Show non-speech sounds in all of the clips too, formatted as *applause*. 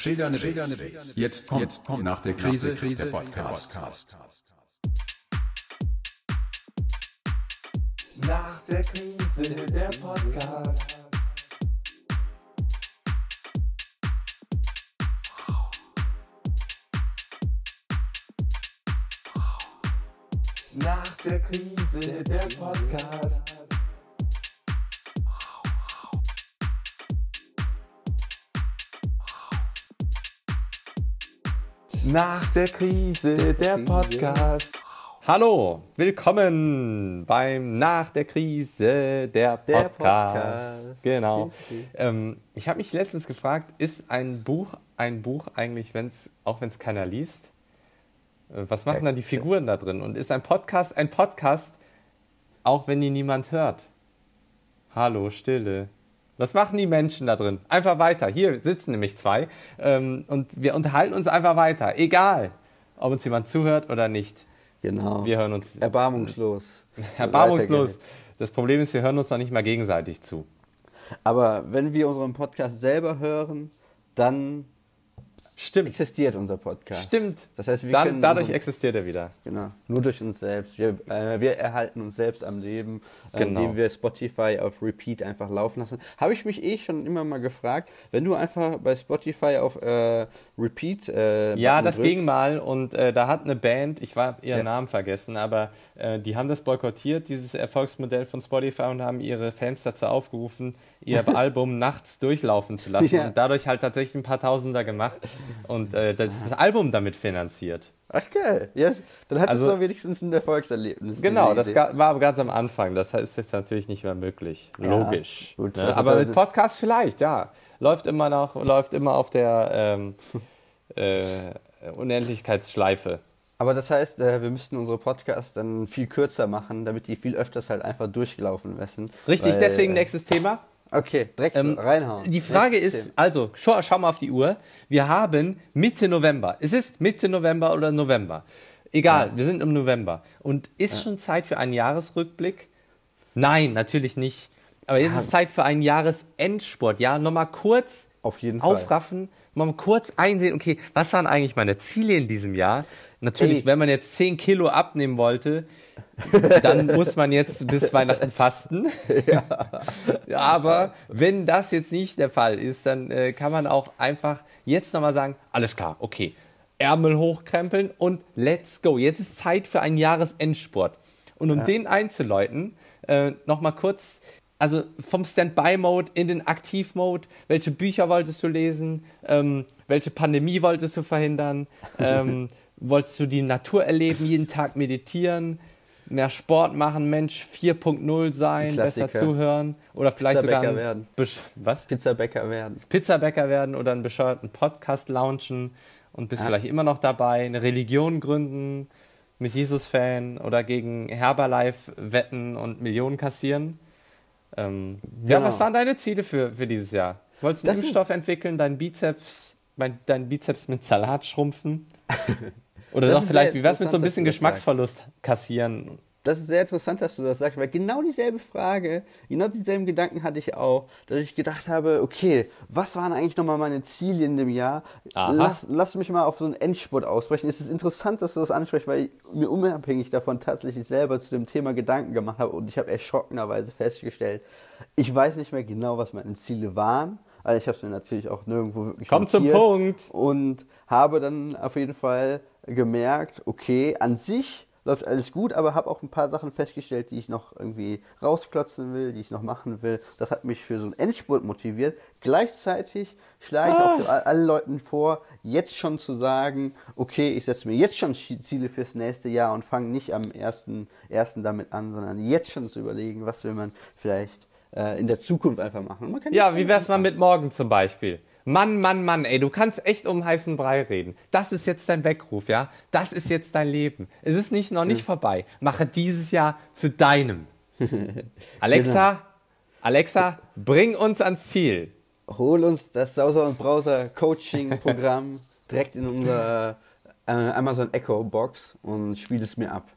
Schildernde Base. Jetzt kommt, jetzt kommt nach der Krise, Krise der Podcast. Nach der Krise der Podcast. Nach der Krise der Podcast. Nach der Krise der Podcast. Hallo, willkommen beim Nach der Krise der Podcast. Der Podcast. Genau. Ähm, ich habe mich letztens gefragt, ist ein Buch ein Buch eigentlich, wenn's, auch wenn es keiner liest? Äh, Was machen dann die Figuren da drin? Und ist ein Podcast ein Podcast, auch wenn ihn niemand hört? Hallo, Stille. Was machen die Menschen da drin? Einfach weiter. Hier sitzen nämlich zwei. Ähm, und wir unterhalten uns einfach weiter. Egal, ob uns jemand zuhört oder nicht. Genau. Wir hören uns Erbarmungslos. *laughs* erbarmungslos. Das Problem ist, wir hören uns noch nicht mal gegenseitig zu. Aber wenn wir unseren Podcast selber hören, dann Stimmt. existiert unser Podcast. Stimmt. Das heißt, wir Dann, können dadurch unseren- existiert er wieder. Genau, nur durch uns selbst. Wir, äh, wir erhalten uns selbst am Leben, äh, Genau. indem wir Spotify auf Repeat einfach laufen lassen. Habe ich mich eh schon immer mal gefragt, wenn du einfach bei Spotify auf äh, Repeat. Äh, Ja, das drückst, ging mal und äh, da hat eine Band, ich habe ihren Ja. Namen vergessen, aber die haben das boykottiert, dieses Erfolgsmodell von Spotify und haben ihre Fans dazu aufgerufen, ihr *laughs* Album nachts durchlaufen zu lassen Ja. und dadurch halt tatsächlich ein paar Tausender gemacht und äh, das, das Album damit finanziert. Ach geil, ja, dann hat Also- es doch wenigstens ein Erfolgserlebnis. Genau, das Idee. war ganz am Anfang. Das ist jetzt natürlich nicht mehr möglich. Logisch. gut, ne? also Aber mit Podcast vielleicht, ja. Läuft immer noch, läuft immer auf der ähm, *laughs* äh, Unendlichkeitsschleife. Aber das heißt, äh, wir müssten unsere Podcasts dann viel kürzer machen, damit die viel öfters halt einfach durchlaufen lassen. Richtig, Weil, deswegen äh, nächstes Thema. Okay, direkt Ähm, reinhauen. Die Frage ist, also, schau, schau mal auf die Uhr. Wir haben Mitte November. Es ist Mitte November oder November. Egal, wir sind im November. Und ist schon Zeit für einen Jahresrückblick? Nein, natürlich nicht. Aber jetzt ist Zeit für einen Jahresendsport. Ja, nochmal kurz Auf jeden Fall. aufraffen, mal kurz einsehen, okay, was waren eigentlich meine Ziele in diesem Jahr? Natürlich, Ey. wenn man jetzt 10 Kilo abnehmen wollte, dann muss man jetzt bis Weihnachten fasten. *laughs* Aber wenn das jetzt nicht der Fall ist, dann äh, kann man auch einfach jetzt nochmal sagen, alles klar, okay, Ärmel hochkrempeln und let's go. Jetzt ist Zeit für einen Jahresendsport. Und um den einzuläuten, äh, nochmal kurz, also vom Standby-Mode in den Aktiv-Mode, welche Bücher wolltest du lesen, ähm, welche Pandemie wolltest du verhindern, ähm, *laughs* wolltest du die Natur erleben, jeden Tag meditieren, mehr Sport machen, Mensch 4.0 sein, besser zuhören oder vielleicht sogar Pizzabäcker ein werden. Was? Pizzabäcker werden. Pizzabäcker werden oder einen bescheuerten Podcast launchen und bist vielleicht immer noch dabei, eine Religion gründen, mit Jesus-Fan oder gegen Herbalife wetten und Millionen kassieren. Ähm, Ja, Genau. was waren deine Ziele für, für dieses Jahr? Wolltest du einen Impfstoff entwickeln, deinen Bizeps, mein, deinen Bizeps mit Salat schrumpfen? *laughs* Oder Das doch vielleicht, wie wär's mit so ein bisschen Geschmacksverlust kassieren? Das ist sehr interessant, dass du das sagst, weil genau dieselbe Frage, genau dieselben Gedanken hatte ich auch, dass ich gedacht habe, okay, was waren eigentlich nochmal meine Ziele in dem Jahr? Aha. Lass, lass mich mal auf so einen Endspurt ausbrechen. Es ist interessant, dass du das ansprichst, weil ich mir unabhängig davon tatsächlich selber zu dem Thema Gedanken gemacht habe und ich habe erschrockenerweise festgestellt, ich weiß nicht mehr genau, was meine Ziele waren. Also ich habe es mir natürlich auch nirgendwo wirklich Komm zum Punkt. und habe dann auf jeden Fall gemerkt, okay, an sich läuft alles gut, aber habe auch ein paar Sachen festgestellt, die ich noch irgendwie rausklotzen will, die ich noch machen will. Das hat mich für so einen Endspurt motiviert. Gleichzeitig schlage ich auch für all- allen Leuten vor, jetzt schon zu sagen, okay, ich setze mir jetzt schon Ziele fürs nächste Jahr und fange nicht am ersten, ersten damit an, sondern jetzt schon zu überlegen, was will man vielleicht äh, in der Zukunft einfach machen. Ja, wie schon wär's mal mit morgen zum Beispiel? Mann, Mann, Mann, ey, du kannst echt um heißen Brei reden. Das ist jetzt dein Weckruf, ja? Das ist jetzt dein Leben. Es ist nicht, noch nicht vorbei. Mache dieses Jahr zu deinem. *laughs* Alexa, Alexa, bring uns ans Ziel. hol uns das Sauser und Browser Coaching Programm *laughs* direkt in unser äh, Amazon Echo Box und spiel es mir ab.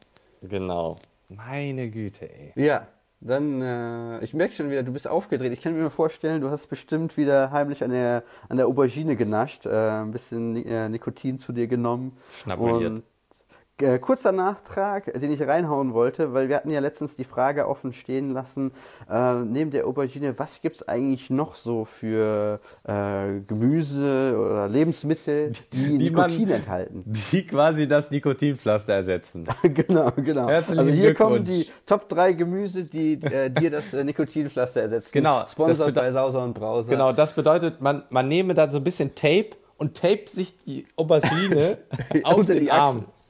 Genau. Meine Güte, ey. Ja, Dann, äh, ich merke schon wieder, du bist aufgedreht. Ich kann mir vorstellen, du hast bestimmt wieder heimlich an der, an der Aubergine genascht, äh, ein bisschen äh, Nikotin zu dir genommen. Schnabuliert. Und äh, kurzer Nachtrag, den ich reinhauen wollte, weil wir hatten ja letztens die Frage offen stehen lassen, äh, neben der Aubergine, was gibt es eigentlich noch so für äh, Gemüse oder Lebensmittel, die, Die man- Nikotin enthalten? *laughs* Die quasi das Nikotinpflaster ersetzen. *laughs* genau, genau. Herzlichen also hier kommen die Top 3 Gemüse, die äh, dir das äh, Nikotinpflaster ersetzen. Genau, Sponsored bei Sauser und Brauser. Genau, das bedeutet, man, man nehme dann so ein bisschen Tape und tape sich die Aubergine *laughs* auf Unter den die Arm. Achseln.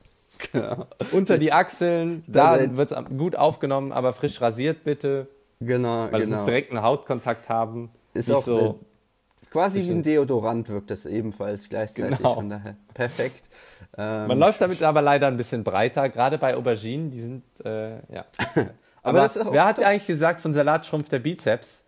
Genau. Unter die Achseln, Da- da wird es gut aufgenommen, aber frisch rasiert bitte, Genau, weil es genau. muss direkt einen Hautkontakt haben. Ist auch so. Quasi wie ein Deodorant wirkt das ebenfalls gleichzeitig. Genau. Von daher perfekt. Ähm, Man läuft damit aber leider ein bisschen breiter, gerade bei Auberginen, die sind, äh, ja. *laughs* Aber, auch wer hat eigentlich gesagt, von Salat schrumpft der Bizeps?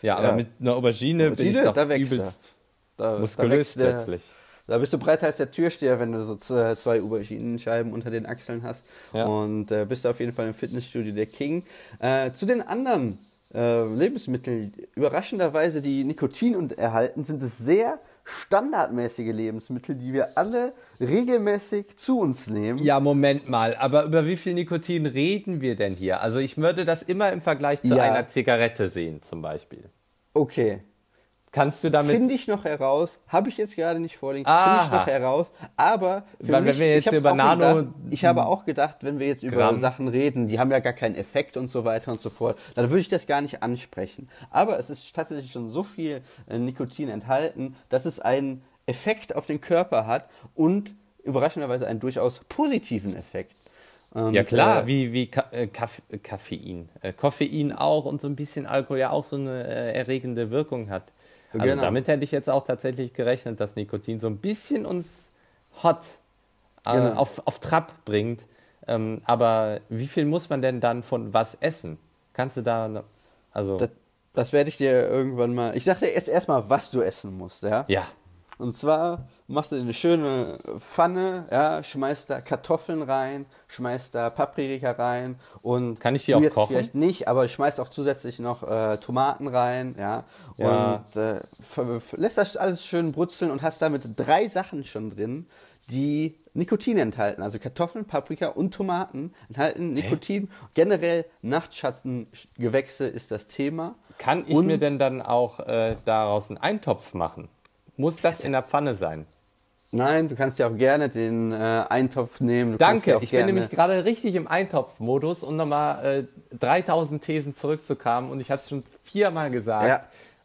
Ja, aber Ja. mit einer Aubergine, bin Aubergine, ich doch da übelst da, muskulös der- plötzlich. Da bist du breiter als der Türsteher, wenn du so zwei, Auberginenscheiben unter den Achseln hast. Ja. Und äh, bist du auf jeden Fall im Fitnessstudio der King. Äh, zu den anderen äh, Lebensmitteln, überraschenderweise, die Nikotin und erhalten, sind es sehr standardmäßige Lebensmittel, die wir alle regelmäßig zu uns nehmen. Ja, Moment mal, aber über wie viel Nikotin reden wir denn hier? Also ich würde das immer im Vergleich zu Ja. einer Zigarette sehen, zum Beispiel. Okay. Kannst du damit... Finde ich noch heraus, habe ich jetzt gerade nicht vorliegen, finde ich noch heraus, aber für Weil wenn mich, wir jetzt über Nano- gedacht, ich habe auch gedacht, wenn wir jetzt über Gramm. Sachen reden, die haben ja gar keinen Effekt und so weiter und so fort, dann würde ich das gar nicht ansprechen. Aber es ist tatsächlich schon so viel äh, Nikotin enthalten, dass es einen Effekt auf den Körper hat und überraschenderweise einen durchaus positiven Effekt. Und, Ja klar, äh, wie, wie Ka äh, Kaff Koffein. Äh, Koffein auch und so ein bisschen Alkohol ja auch so eine äh, erregende Wirkung hat. Also Genau. damit hätte ich jetzt auch tatsächlich gerechnet, dass Nikotin so ein bisschen uns hot äh, Genau. auf, auf Trab bringt. Ähm, aber wie viel muss man denn dann von was essen? Kannst du da, also, das, das werde ich dir irgendwann mal. Ich sag dir jetzt erstmal, was du essen musst, ja? ja, Und zwar machst du eine schöne Pfanne, ja, schmeißt da Kartoffeln rein, schmeißt da Paprika rein und Kann ich die auch kochen? Vielleicht nicht, aber schmeißt auch zusätzlich noch äh, Tomaten rein, ja, Ja. und äh, lässt das alles schön brutzeln und hast damit drei Sachen schon drin, die Nikotin enthalten. Also Kartoffeln, Paprika und Tomaten enthalten Nikotin. Generell Nachtschattengewächse ist das Thema. kann ich Und- mir denn dann auch äh, daraus einen Eintopf machen? Muss das in der Pfanne sein? Nein, du kannst ja auch gerne den äh, Eintopf nehmen. Du Danke, ja ich bin nämlich gerade richtig im Eintopf-Modus, um nochmal äh, 3000 Thesen zurückzukamen und ich habe es schon viermal gesagt. Ja.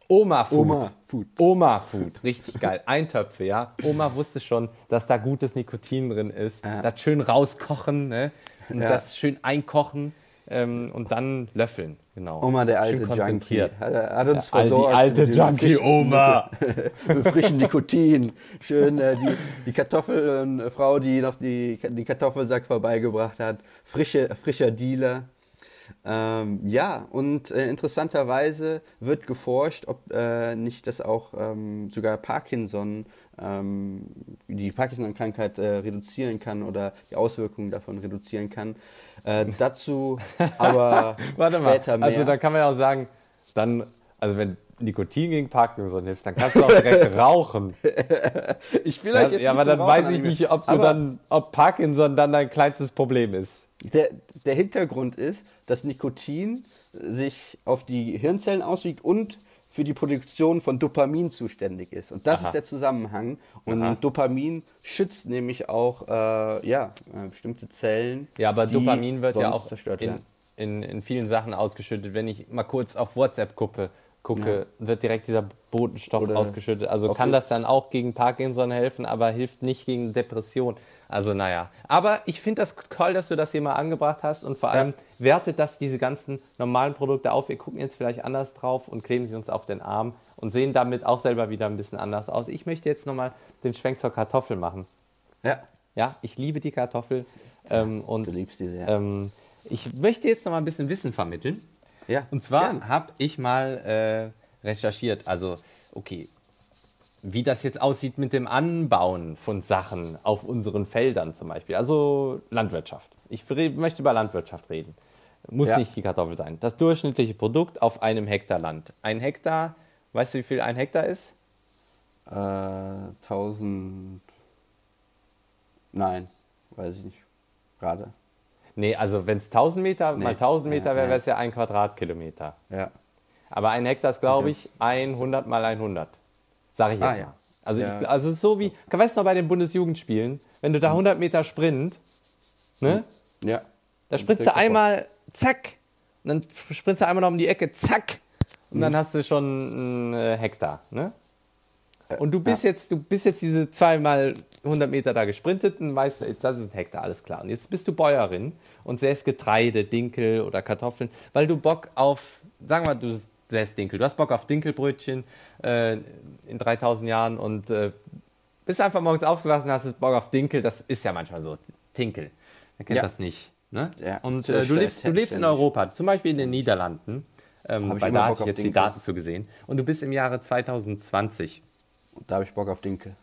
Oma-Food. Oma-Food. Oma-Food, richtig geil. Eintöpfe, ja. Oma wusste schon, dass da gutes Nikotin drin ist. Das schön rauskochen, ne? Und Ja. das schön einkochen ähm, und dann löffeln, genau. Oma, der alte Junkie. Hat, hat uns Der alte- versorgt. Die alte mit dem Junkie frischen- Oma. *laughs* Mit frischen Nikotin. Schön äh, die, die Kartoffelfrau, die noch die, die Kartoffelsack vorbeigebracht hat. Frische, frischer Dealer. Ähm, ja, und äh, interessanterweise wird geforscht, ob äh, nicht das auch ähm, sogar Parkinson, ähm, die Parkinson-Krankheit äh, reduzieren kann oder die Auswirkungen davon reduzieren kann. Äh, dazu *laughs* aber Warte mal, später mehr. also da kann man ja auch sagen, dann, also wenn Nikotin gegen Parkinson hilft, dann kannst du auch direkt *laughs* rauchen. ich will Ja, euch jetzt ja, aber dann Rauchen weiß ich nicht, ob du dann, ob Parkinson dann dein kleinstes Problem ist. Der, der Hintergrund ist, dass Nikotin sich auf die Hirnzellen auswirkt und für die Produktion von Dopamin zuständig ist. Und das Aha. ist der Zusammenhang. Und Aha. Dopamin schützt nämlich auch äh, ja, äh, bestimmte Zellen. Ja, aber Dopamin wird ja auch zerstört in, in, in vielen Sachen ausgeschüttet. Wenn ich mal kurz auf WhatsApp gucke, gucke wird direkt dieser Botenstoff Oder ausgeschüttet. Also kann das dann auch gegen Parkinson helfen, aber hilft nicht gegen Depression. Also naja. Aber ich finde das toll, dass du das hier mal angebracht hast und vor allem wertet das diese ganzen normalen Produkte auf. Wir gucken jetzt vielleicht anders drauf und kleben sie uns auf den Arm und sehen damit auch selber wieder ein bisschen anders aus. Ich möchte jetzt nochmal den Schwenk zur Kartoffel machen. Ja. Ja, ich liebe die Kartoffel. Ähm, und Du liebst die sehr. Ähm, ich möchte jetzt noch mal ein bisschen Wissen vermitteln. Ja, Und zwar habe ich mal äh, recherchiert, also okay, wie das jetzt aussieht mit dem Anbauen von Sachen auf unseren Feldern zum Beispiel, also Landwirtschaft. Ich möchte über Landwirtschaft reden. Muss Ja. nicht die Kartoffel sein. Das durchschnittliche Produkt auf einem Hektar Land. Ein Hektar, weißt du, wie viel ein Hektar ist? Äh, 1000. Nein, weiß ich nicht. Gerade. Nee, also wenn es 1000 Meter mal 1000 Meter wäre, wäre es ja ein Quadratkilometer. Ja. Aber ein Hektar ist, glaube ich, 100 mal 100. Sag ich jetzt Ah, mal. ja. Also, Ja. ich, also es ist so wie, weißt du noch bei den Bundesjugendspielen, wenn du da 100 Meter Sprint, ne? Ja. Da sprintst du einmal, zack, und dann sprintst du einmal noch um die Ecke, zack, und dann hast du schon einen äh, Hektar, ne? Und du bist jetzt, du bist jetzt diese zweimal 100 Meter da gesprintet und weißt, das ist ein Hektar, alles klar. Und jetzt bist du Bäuerin und säst Getreide, Dinkel oder Kartoffeln, weil du Bock auf, sagen wir mal, du säst Dinkel, du hast Bock auf Dinkelbrötchen äh, in 3000 Jahren und äh, bist einfach morgens aufgewacht und hast Bock auf Dinkel, das ist ja manchmal so, Dinkel, wer kennt Ja. das nicht? Ne? Ja. Und äh, du, lebst, du lebst in. Europa, zum Beispiel in den Niederlanden, ähm, weil da ich auf jetzt die Dinkel. Daten zu gesehen. Und du bist im Jahre 2020. Da habe ich Bock auf Dinkel.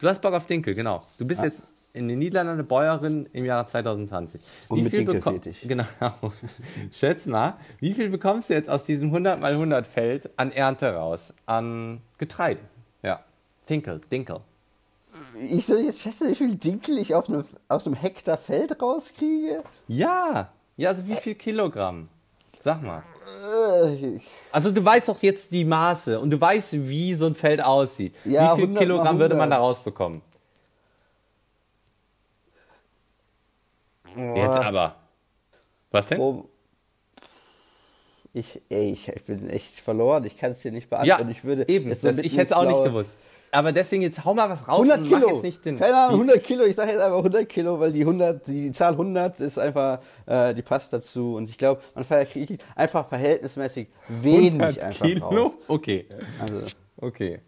Du hast Bock auf Dinkel, genau. Du bist jetzt in den Niederlanden Bäuerin im Jahre 2020. Und mit Dinkel beko- fertig. Genau. *laughs* Schätz mal, wie viel bekommst du jetzt aus diesem 100 mal 100 Feld an Ernte raus? An Getreide. Ja. Dinkel, Dinkel. Ich soll jetzt schätzen, wie viel Dinkel ich auf einem, aus einem Hektar Feld rauskriege? Ja. Ja, also wie viel Kilogramm? Sag mal. Also du weißt doch jetzt die Maße und du weißt, wie so ein Feld aussieht. Ja, wie viel 100 mal Kilogramm würde man da 100. rausbekommen? Jetzt aber. Was denn? Ich, ey, ich, ich bin echt verloren. Ich kann es dir nicht beantworten. ja, ich würde eben. so ich hätte es auch nicht gewusst. Aber deswegen jetzt hau mal was raus 100 und Kilo. mach jetzt nicht den. Keine Ahnung, Wie- 100 Kilo. Ich sage jetzt einfach 100 Kilo, weil die 100, die Zahl 100 ist einfach, äh, die passt dazu. Und ich glaube, man kriegt einfach verhältnismäßig wenig 100 einfach Kilo? raus. Okay. Also, Okay.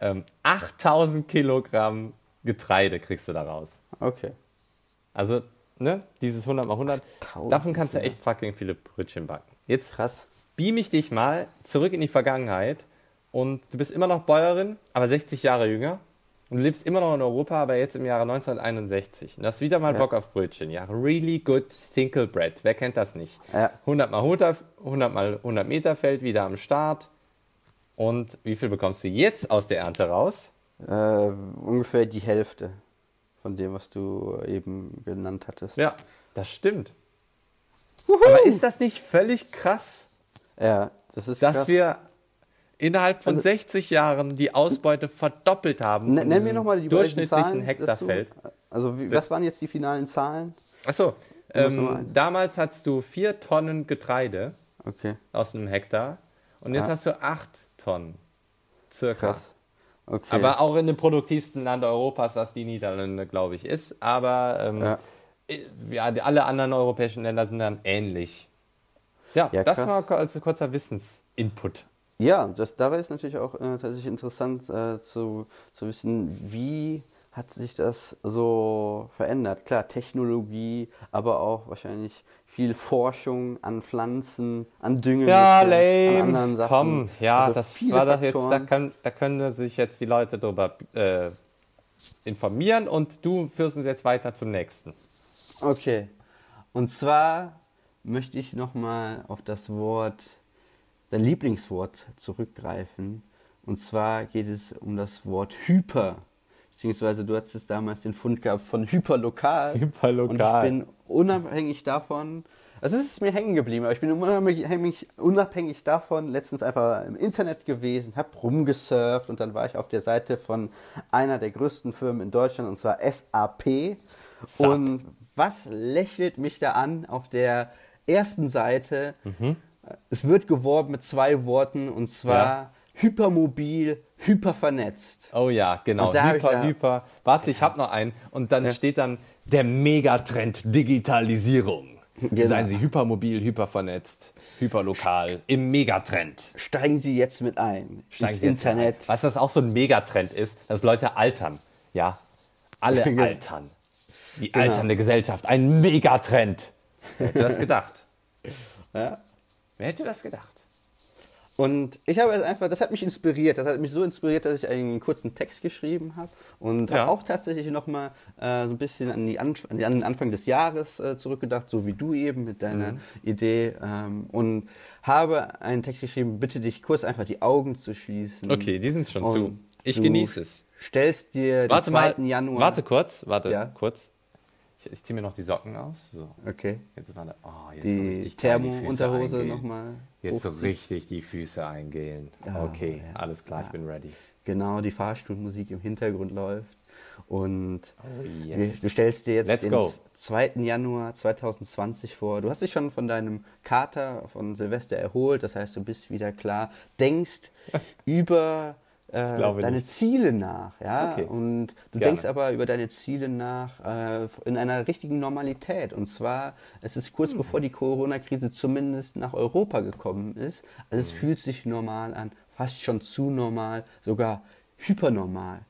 Ähm, 8000 Kilogramm Getreide kriegst du da raus. okay. Also, ne, dieses 100 mal 100. 1000 Davon kannst du echt fucking viele Brötchen backen. Jetzt Krass. beam ich dich mal zurück in die Vergangenheit und du bist immer noch Bäuerin, aber 60 Jahre jünger. Und du lebst immer noch in Europa, aber jetzt im Jahre 1961. Und hast wieder mal Bock auf Brötchen. Ja, really good Tinkle Bread. Wer kennt das nicht? Ja. 100 mal 100, 100 mal 100 Meter Feld wieder am Start. Und wie viel bekommst du jetzt aus der Ernte raus? Äh, ungefähr die Hälfte von dem, was du eben genannt hattest. Ja, das stimmt. Aber ist das nicht völlig krass? Ja, das ist dass krass. wir innerhalb von Also- 60 Jahren die Ausbeute verdoppelt haben. Ne- von Nenn mir diesem nochmal die durchschnittlichen Zahlen Hektarfeld. Also, wie, was waren jetzt die finalen Zahlen? Achso, ähm, damals hattest du 4 Tonnen Getreide Okay, aus einem Hektar und jetzt Ja. hast du 8 Tonnen. Circa. krass. Okay. Aber auch in dem produktivsten Land Europas, was die Niederlande, glaube ich, ist. Aber ähm, Ja. ja, die- alle anderen europäischen Länder sind dann ähnlich. Ja, Ja, das krass. war als kurzer Wissensinput. Ja, das, dabei ist natürlich auch äh, tatsächlich interessant äh, zu, zu wissen, wie hat sich das so verändert. Klar, Technologie, aber auch wahrscheinlich viel Forschung an Pflanzen, an Düngemitteln, Ja, an anderen Sachen. Komm, ja, Also das war das jetzt, da, kann, da können sich jetzt die Leute drüber äh, informieren und du führst uns jetzt weiter zum nächsten. Okay. Und zwar möchte ich nochmal auf das Wort, dein Lieblingswort zurückgreifen. Und zwar geht es um das Wort Hyper. Beziehungsweise du hattest damals den Fund gehabt von Hyperlokal. Hyperlokal. Und ich bin unabhängig davon, also es ist mir hängen geblieben, aber ich bin unabhängig, unabhängig davon letztens einfach im Internet gewesen, hab rumgesurft und dann war ich auf der Seite von einer der größten Firmen in Deutschland und zwar SAP. SAP. Und was lächelt mich da an auf der ersten Seite? Es wird geworben mit zwei Worten und zwar Ja. hypermobil, hypervernetzt. Oh ja, genau. Hyper, ja- hyper. Warte, ich habe noch einen. Und dann steht dann der Megatrend Digitalisierung. Genau. Seien Sie hypermobil, hypervernetzt, hyperlokal, im Megatrend. Steigen Sie jetzt mit ein Steigen ins Sie Internet. Ein. Was auch so ein Megatrend ist? Dass Leute altern. Ja, alle *laughs* Genau. altern. Die alternde Gesellschaft. Ein Megatrend. Wer hätte das gedacht? Ja. Wer hätte das gedacht? Und ich habe einfach, das hat mich inspiriert. Das hat mich so inspiriert, dass ich einen kurzen Text geschrieben habe und Ja. habe auch tatsächlich nochmal äh, so ein bisschen an, die Anf an den Anfang des Jahres äh, zurückgedacht, so wie du eben mit deiner Mhm. Idee. Ähm, und habe einen Text geschrieben, bitte dich kurz einfach die Augen zu schließen. Okay, die sind schon zu. Ich genieße es. Stellst dir Warte den mal. 2. Januar. Warte kurz, warte Ja. kurz. Ich, ich ziehe mir noch die Socken aus. So, Okay. jetzt war da. Oh, jetzt so Die richtig die Füße Thermo-Unterhose nochmal. Jetzt so richtig die Füße eingehen. Ja, okay, ja. alles klar, ich bin ready. Genau, die Fahrstuhlmusik im Hintergrund läuft. Und Oh, yes. du stellst dir jetzt Let's den go. 2. Januar 2020 vor. Du hast dich schon von deinem Kater von Silvester erholt, das heißt, du bist wieder klar, denkst *laughs* über äh, deine nicht. Ziele nach. Ja? Okay. Und du Gerne. denkst aber über deine Ziele nach äh, in einer richtigen Normalität. Und zwar, es ist Hm. kurz bevor die Corona-Krise zumindest nach Europa gekommen ist. Alles Hm. fühlt sich normal an, fast schon zu normal, sogar hypernormal.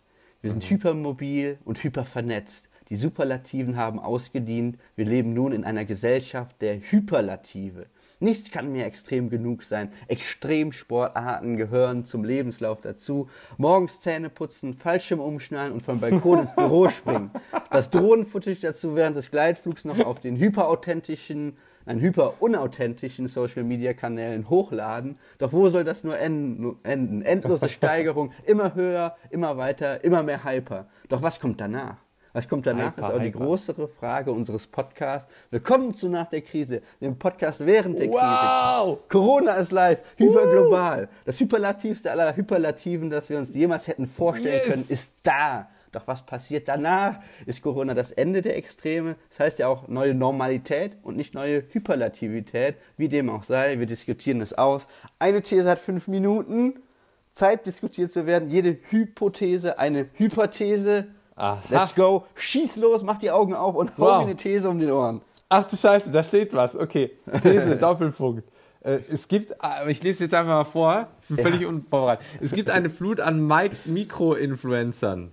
Wir Mhm. sind hypermobil und hypervernetzt. Die Superlativen haben ausgedient. Wir leben nun in einer Gesellschaft der Hyperlative. Nichts kann mehr extrem genug sein. Extremsportarten gehören zum Lebenslauf dazu. Morgens Zähne putzen, Fallschirm umschnallen und vom Balkon ins Büro *laughs* springen. Das Drohnenfootage dazu während des Gleitflugs noch auf den hyperauthentischen, nein, hyperunauthentischen Social-Media-Kanälen hochladen. Doch wo soll das nur enden? Endlose *laughs* Steigerung, immer höher, immer weiter, immer mehr Hyper. Doch was kommt danach? Was kommt danach, Hyper, ist auch die hyper. größere Frage unseres Podcasts. Willkommen zu Nach der Krise, dem Podcast während der Wow! Krise. Corona ist live, hyperglobal. Das Hyperlativste aller Hyperlativen, das wir uns jemals hätten vorstellen Yes! können, ist da. Doch was passiert danach? Ist Corona das Ende der Extreme? Das heißt ja auch neue Normalität und nicht neue Hyperlativität. Wie dem auch sei, wir diskutieren es aus. Eine These hat fünf Minuten. Zeit diskutiert zu werden. Jede Hypothese eine Hyperthese. Aha. Let's go. Schieß los, mach die Augen auf und hau Wow. mir eine These um den Ohren. Ach du Scheiße, da steht was. Okay, These, *laughs* Doppelpunkt. Äh, es gibt, äh, ich lese jetzt einfach mal vor, ich bin völlig unvorbereitet. Es gibt eine Flut an Mikro-Influencern.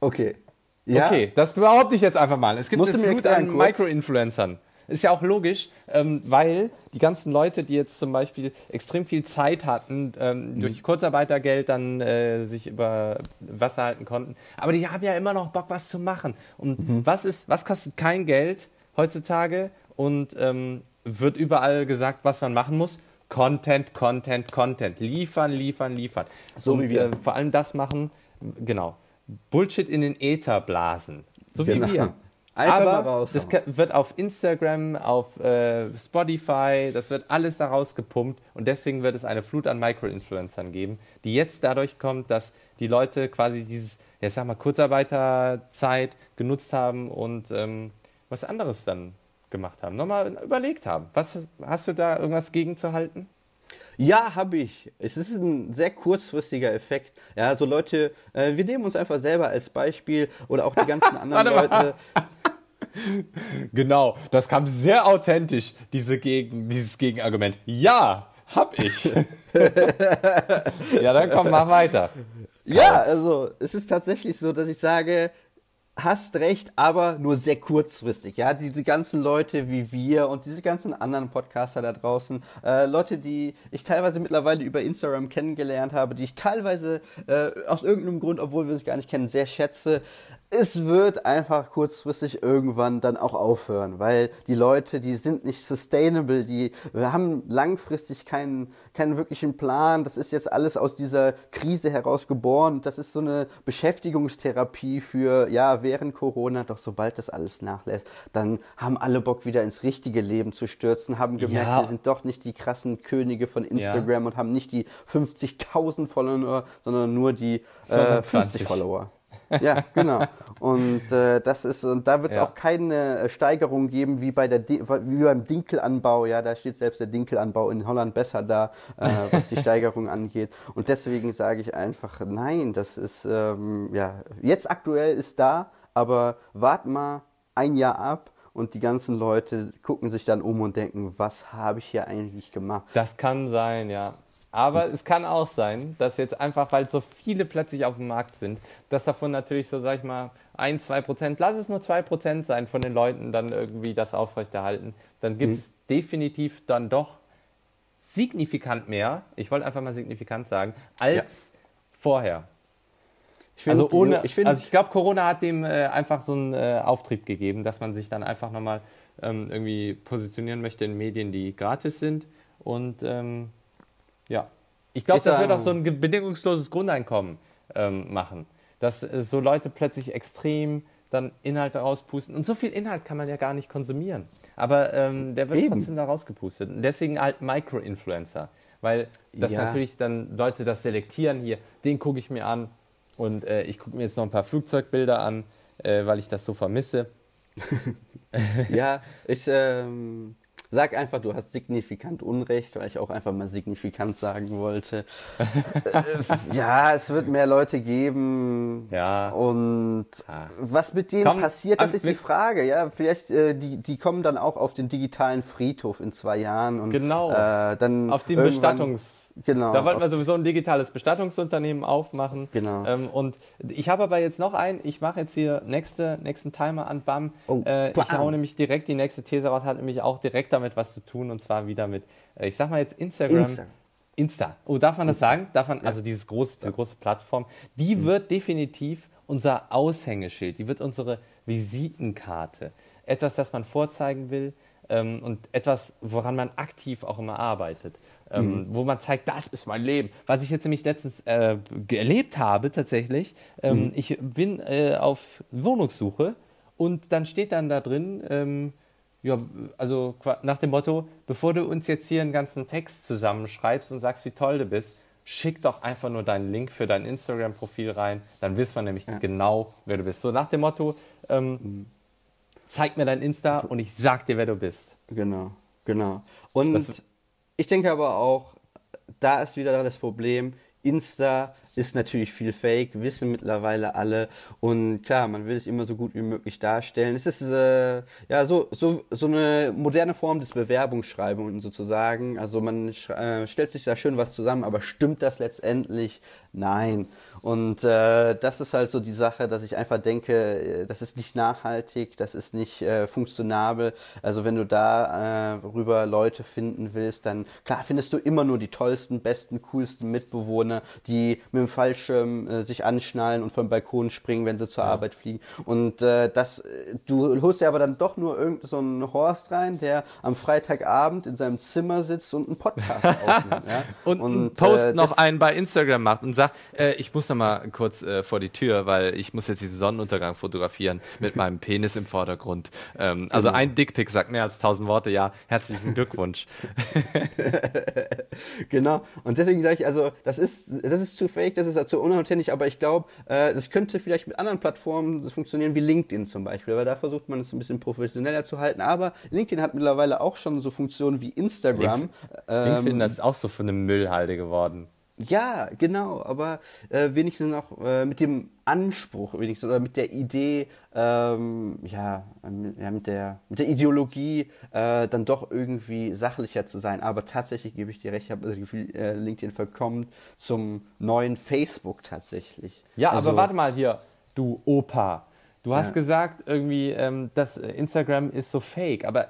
Okay. Ja. Okay, das behaupte ich jetzt einfach mal. Es gibt Musst eine Flut an kurz? Ist ja auch logisch, ähm, weil die ganzen Leute, die jetzt zum Beispiel extrem viel Zeit hatten, ähm, durch Kurzarbeitergeld dann äh, sich über Wasser halten konnten, aber die haben ja immer noch Bock, was zu machen. Und was ist, was kostet kein Geld heutzutage und ähm, wird überall gesagt, was man machen muss? Content, Content, Content. Liefern, liefern, liefern. So und, wie wir. Äh, vor allem das machen, genau. Bullshit in den Äther blasen. So Genau. wie wir. *laughs* Einfach Aber mal raus. das wird auf Instagram, auf äh, Spotify, das wird alles daraus gepumpt und deswegen wird es eine Flut an Micro-Influencern geben, die jetzt dadurch kommt, dass die Leute quasi dieses, ja sag mal, Kurzarbeiterzeit genutzt haben und ähm, was anderes dann gemacht haben, nochmal überlegt haben. Was hast du da irgendwas gegenzuhalten? Ja, habe ich. Es ist ein sehr kurzfristiger Effekt. Ja, so Leute, äh, wir nehmen uns einfach selber als Beispiel oder auch die ganzen *laughs* anderen Leute. Genau, das kam sehr authentisch, diese Gegen, dieses Gegenargument. Ja, hab ich. *laughs* ja, dann komm, mach weiter. Ja, also es ist tatsächlich so, dass ich sage, hast recht, aber nur sehr kurzfristig. Ja, diese ganzen Leute wie wir und diese ganzen anderen Podcaster da draußen, äh, Leute, die ich teilweise mittlerweile über Instagram kennengelernt habe, die ich teilweise äh, aus irgendeinem Grund, obwohl wir uns gar nicht kennen, sehr schätze. Es wird einfach kurzfristig irgendwann dann auch aufhören, weil die Leute, die sind nicht sustainable, die haben langfristig keinen, keinen wirklichen Plan. Das ist jetzt alles aus dieser Krise heraus geboren. Das ist so eine Beschäftigungstherapie für, ja, während Corona. Doch sobald das alles nachlässt, dann haben alle Bock wieder ins richtige Leben zu stürzen, haben gemerkt, Ja. wir sind doch nicht die krassen Könige von Instagram und haben nicht die 50.000 Follower, sondern nur die äh, Sondern 50 20. Follower. Ja, genau. Und äh, das ist und da wird es Ja. auch keine äh, Steigerung geben wie bei der wie beim Dinkelanbau. Ja, da steht selbst der Dinkelanbau in Holland besser da, äh, was die Steigerung *laughs* angeht. Und deswegen sage ich einfach, nein, das ist ähm, ja jetzt aktuell ist da, aber wart mal ein Jahr ab. Und die ganzen Leute gucken sich dann um und denken, was habe ich hier eigentlich gemacht? Das kann sein, ja. Aber es kann auch sein, dass jetzt einfach, weil so viele plötzlich auf dem Markt sind, dass davon natürlich so, sag ich mal, ein, zwei Prozent, lass es nur zwei Prozent sein von den Leuten dann irgendwie das aufrechterhalten, dann gibt es definitiv dann doch signifikant mehr, ich wollte einfach mal signifikant sagen, als vorher. Ich find, Also ohne, ich find, also ich glaube, Corona hat dem äh, einfach so einen äh, Auftrieb gegeben, dass man sich dann einfach nochmal ähm, irgendwie positionieren möchte in Medien, die gratis sind. Und ähm, ja, ich glaube, das wird auch so ein bedingungsloses Grundeinkommen ähm, machen, dass äh, so Leute plötzlich extrem dann Inhalte rauspusten. Und so viel Inhalt kann man ja gar nicht konsumieren. Aber ähm, der wird Eben. trotzdem da rausgepustet. Und deswegen halt Micro-Influencer. Weil das Ja. natürlich dann Leute das selektieren hier, den gucke ich mir an und äh, ich gucke mir jetzt noch ein paar Flugzeugbilder an, äh, weil ich das so vermisse. *laughs* ja, ich ähm, sag einfach, du hast signifikant Unrecht, weil ich auch einfach mal signifikant sagen wollte. *laughs* ja, es wird mehr Leute geben. Ja. Und Ah. was mit denen Komm, passiert, das ähm, ist die Frage. Ja, vielleicht äh, die, die kommen dann auch auf den digitalen Friedhof in zwei Jahren und Genau. äh, dann Auf den Bestattungs... Genau. Da wollten wir sowieso ein digitales Bestattungsunternehmen aufmachen. Genau. Ähm, und ich habe aber jetzt noch einen, ich mache jetzt hier nächste, nächsten Timer an, bam. Oh, äh, ich hau nämlich direkt die nächste These raus, hat nämlich auch direkt damit was zu tun und zwar wieder mit, äh, ich sag mal jetzt Instagram. Insta. Insta. Oh, darf man das sagen? Darf man, also dieses große, diese große Plattform, die Mhm. wird definitiv unser Aushängeschild, die wird unsere Visitenkarte. Etwas, das man vorzeigen will ähm, und etwas, woran man aktiv auch immer arbeitet. Ähm, Wo man zeigt, das ist mein Leben. Was ich jetzt nämlich letztens äh, erlebt habe, tatsächlich, ähm, ich bin äh, auf Wohnungssuche und dann steht dann da drin, ähm, ja, also nach dem Motto, bevor du uns jetzt hier einen ganzen Text zusammenschreibst und sagst, wie toll du bist, schick doch einfach nur deinen Link für dein Instagram-Profil rein, dann wissen wir nämlich genau, wer du bist. So nach dem Motto, ähm, zeig mir dein Insta und ich sag dir, wer du bist. Genau, genau. Und Das- ich denke aber auch, da ist wieder das Problem, Insta ist natürlich viel Fake, wissen mittlerweile alle und klar, man will es immer so gut wie möglich darstellen. Es ist äh, ja so, so, so eine moderne Form des Bewerbungsschreibens sozusagen. Also man äh, stellt sich da schön was zusammen, aber stimmt das letztendlich? Nein. Und äh, das ist halt so die Sache, dass ich einfach denke, äh, das ist nicht nachhaltig, das ist nicht äh, funktionabel. Also wenn du da äh, rüber Leute finden willst, dann klar findest du immer nur die tollsten, besten, coolsten Mitbewohner, die mit dem Fallschirm äh, sich anschnallen und vom Balkon springen, wenn sie zur Arbeit fliegen. Und äh, das, äh, du holst dir aber dann doch nur irgendeinen so einen Horst rein, der am Freitagabend in seinem Zimmer sitzt und einen Podcast *laughs* aufnimmt. Ja? Und, einen Post äh, noch einen bei Instagram macht und sagt, äh, ich muss noch mal kurz äh, vor die Tür, weil ich muss jetzt diesen Sonnenuntergang fotografieren mit *laughs* meinem Penis im Vordergrund. Ähm, Also Genau. ein Dickpick sagt mehr als tausend Worte. Ja, herzlichen Glückwunsch. *laughs* Genau. Und deswegen sage ich, also, das ist, das ist zu fake, das ist zu unauthentisch, aber ich glaube, äh, das könnte vielleicht mit anderen Plattformen funktionieren, wie LinkedIn zum Beispiel, weil da versucht man es ein bisschen professioneller zu halten. Aber LinkedIn hat mittlerweile auch schon so Funktionen wie Instagram. Ähm, LinkedIn, das ist auch so von einem Müllhalde geworden. Ja, genau, aber äh, wenigstens noch äh, mit dem Anspruch, wenigstens, oder mit der Idee, ähm, ja, ähm, ja, mit der, mit der Ideologie, äh, dann doch irgendwie sachlicher zu sein. Aber tatsächlich gebe ich dir recht, ich habe das Gefühl, äh, LinkedIn verkommt zum neuen Facebook tatsächlich. Ja, Also, aber warte mal hier, du Opa. Du hast Ja. gesagt, irgendwie, ähm, dass äh, Instagram ist so fake, aber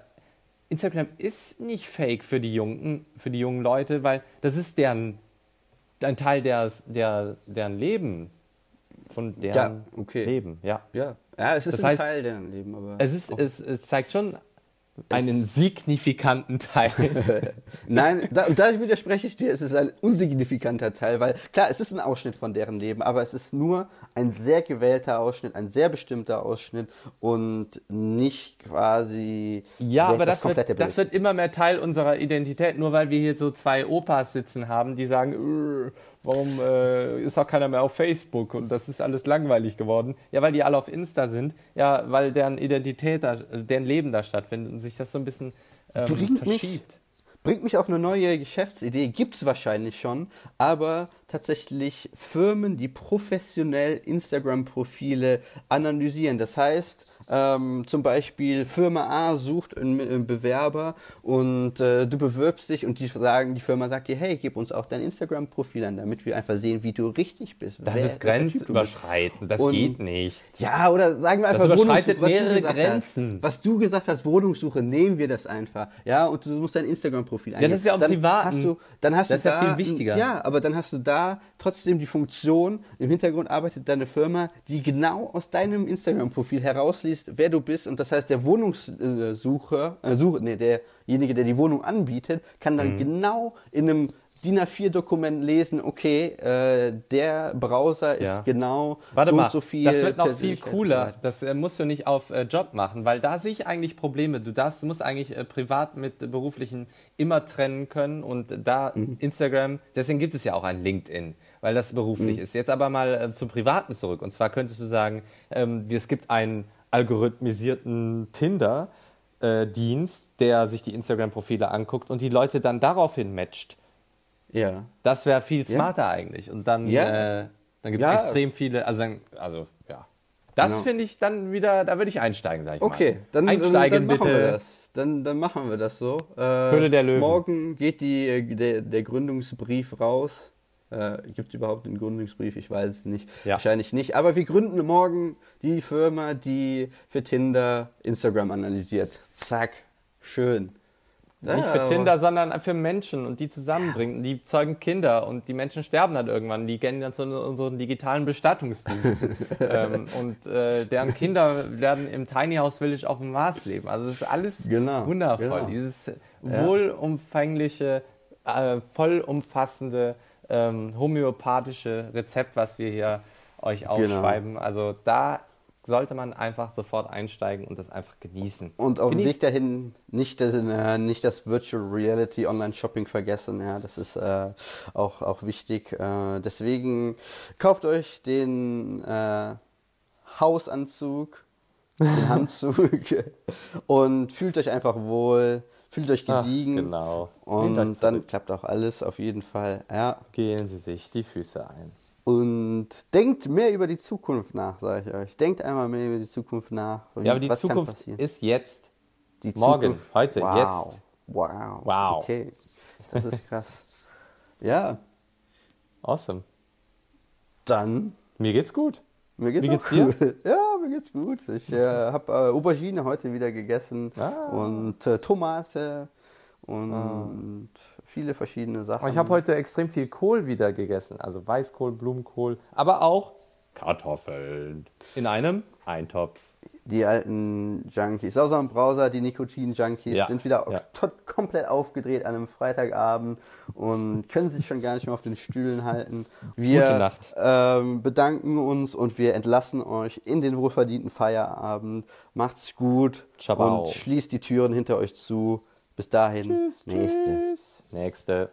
Instagram ist nicht fake für die jungen, für die jungen Leute, weil das ist deren ein Teil deres, der, deren Leben. Von deren Ja, okay. Leben, ja. Ja, ja es ist Das ein heißt, Teil deren Leben, aber. Es, ist, es, es zeigt schon einen signifikanten Teil. *laughs* Nein, da, und da widerspreche ich dir, es ist ein unsignifikanter Teil, weil klar, es ist ein Ausschnitt von deren Leben, aber es ist nur ein sehr gewählter Ausschnitt, ein sehr bestimmter Ausschnitt und nicht quasi Ja, aber das, komplette wird, das wird immer mehr Teil unserer Identität, nur weil wir hier so zwei Opas sitzen haben, die sagen, "Äh, warum äh, ist auch keiner mehr auf Facebook und das ist alles langweilig geworden. Ja, weil die alle auf Insta sind, ja, weil deren Identität, da, deren Leben da stattfindet und sich das so ein bisschen ähm, Bringt mich- verschiebt. Bringt mich auf eine neue Geschäftsidee, gibt's wahrscheinlich schon, aber tatsächlich Firmen, die professionell Instagram-Profile analysieren. Das heißt, ähm, zum Beispiel Firma A sucht einen, einen Bewerber und äh, du bewirbst dich und die sagen, die Firma sagt dir, hey, gib uns auch dein Instagram-Profil an, damit wir einfach sehen, wie du richtig bist. Das Wer- ist grenzüberschreitend. Das Und- geht nicht. Ja, oder sagen wir einfach Das überschreitet du mehrere Grenzen. Hast. Was du gesagt hast, Wohnungssuche, nehmen wir das einfach. Ja, und du musst dein Instagram-Profil eingeben. das ist ja auch dann Privaten. Hast du, dann hast Das du ist ja da, viel wichtiger. Ja, aber dann hast du da trotzdem die Funktion, im Hintergrund arbeitet deine Firma, die genau aus deinem Instagram-Profil herausliest, wer du bist. Und das heißt, der Wohnungssucher, äh, Suche, nee, derjenige, der die Wohnung anbietet, kann Mhm. dann genau in einem DIN A4-Dokument lesen, okay, äh, der Browser ist Ja. genau Warte so mal, und so viel. das wird noch viel cooler. Das äh, musst du nicht auf äh, Job machen, weil da sehe ich eigentlich Probleme. Du darfst, du musst eigentlich äh, privat mit beruflichen immer trennen können und da Mhm. Instagram, deswegen gibt es ja auch ein LinkedIn, weil das beruflich Mhm. ist. Jetzt aber mal äh, zum Privaten zurück. Und zwar könntest du sagen, ähm, es gibt einen algorithmisierten Tinder. Äh, Dienst, der sich die Instagram-Profile anguckt und die Leute dann daraufhin matcht. Ja. Das wäre viel smarter eigentlich. Und dann, Ja. äh, dann gibt es Ja. extrem viele, also, dann, also ja. Das Genau. finde ich dann wieder, da würde ich einsteigen, sag ich Okay, mal. dann, einsteigen dann, dann machen bitte. wir das. Dann, dann machen wir das so. Äh, Höhle der Löwen. Morgen geht die, äh, der, der Gründungsbrief raus. Äh, Gibt es überhaupt einen Gründungsbrief? Ich weiß es nicht. Ja. Wahrscheinlich nicht. Aber wir gründen morgen die Firma, die für Tinder Instagram analysiert. Zack. Schön. Nicht Ja, für Tinder, sondern für Menschen und die zusammenbringen. Die zeugen Kinder und die Menschen sterben dann irgendwann. Die gehen dann zu unseren digitalen Bestattungsdiensten. *laughs* ähm, und äh, deren Kinder werden im Tiny House Village auf dem Mars leben. Also es ist alles Genau, wundervoll. genau. Dieses wohlumfängliche, äh, vollumfassende, ähm, homöopathische Rezept, was wir hier euch Genau. aufschreiben. Also da sollte man einfach sofort einsteigen und das einfach genießen. Und auf dem Weg dahin nicht das, äh, nicht das Virtual Reality Online Shopping vergessen. Ja, das ist äh, auch, auch wichtig. Äh, deswegen kauft euch den äh, Hausanzug, den *laughs* Handzug und fühlt euch einfach wohl, fühlt euch Ach, gediegen. genau. Lehnt euch Und dann klappt auch alles auf jeden Fall. Ja. Gehen Sie sich die Füße ein. Und denkt mehr über die Zukunft nach, sage ich euch. Denkt einmal mehr über die Zukunft nach. Ja, aber die Was Zukunft ist jetzt. Die Morgen, heute, wow. jetzt. Wow. Wow. Okay, das ist krass. *laughs* ja, Awesome. dann. Mir geht's gut. Mir geht's, auch geht's dir? gut. *laughs* Ja, mir geht's gut. Ich äh, habe äh, Aubergine heute wieder gegessen Ah. und äh, Tomate und viele verschiedene Sachen. Ich habe heute extrem viel Kohl wieder gegessen. Also Weißkohl, Blumenkohl, aber auch Kartoffeln. In einem Eintopf. Die alten Junkies, Sauser und Browser, die Nikotin-Junkies, Ja, sind wieder ja. komplett aufgedreht an einem Freitagabend und können sich schon gar nicht mehr auf den Stühlen halten. *laughs* Wir Gute Nacht. Ähm, bedanken uns und wir entlassen euch in den wohlverdienten Feierabend. Macht's gut Ciao. und schließt die Türen hinter euch zu. Bis dahin, nächste. Nächste.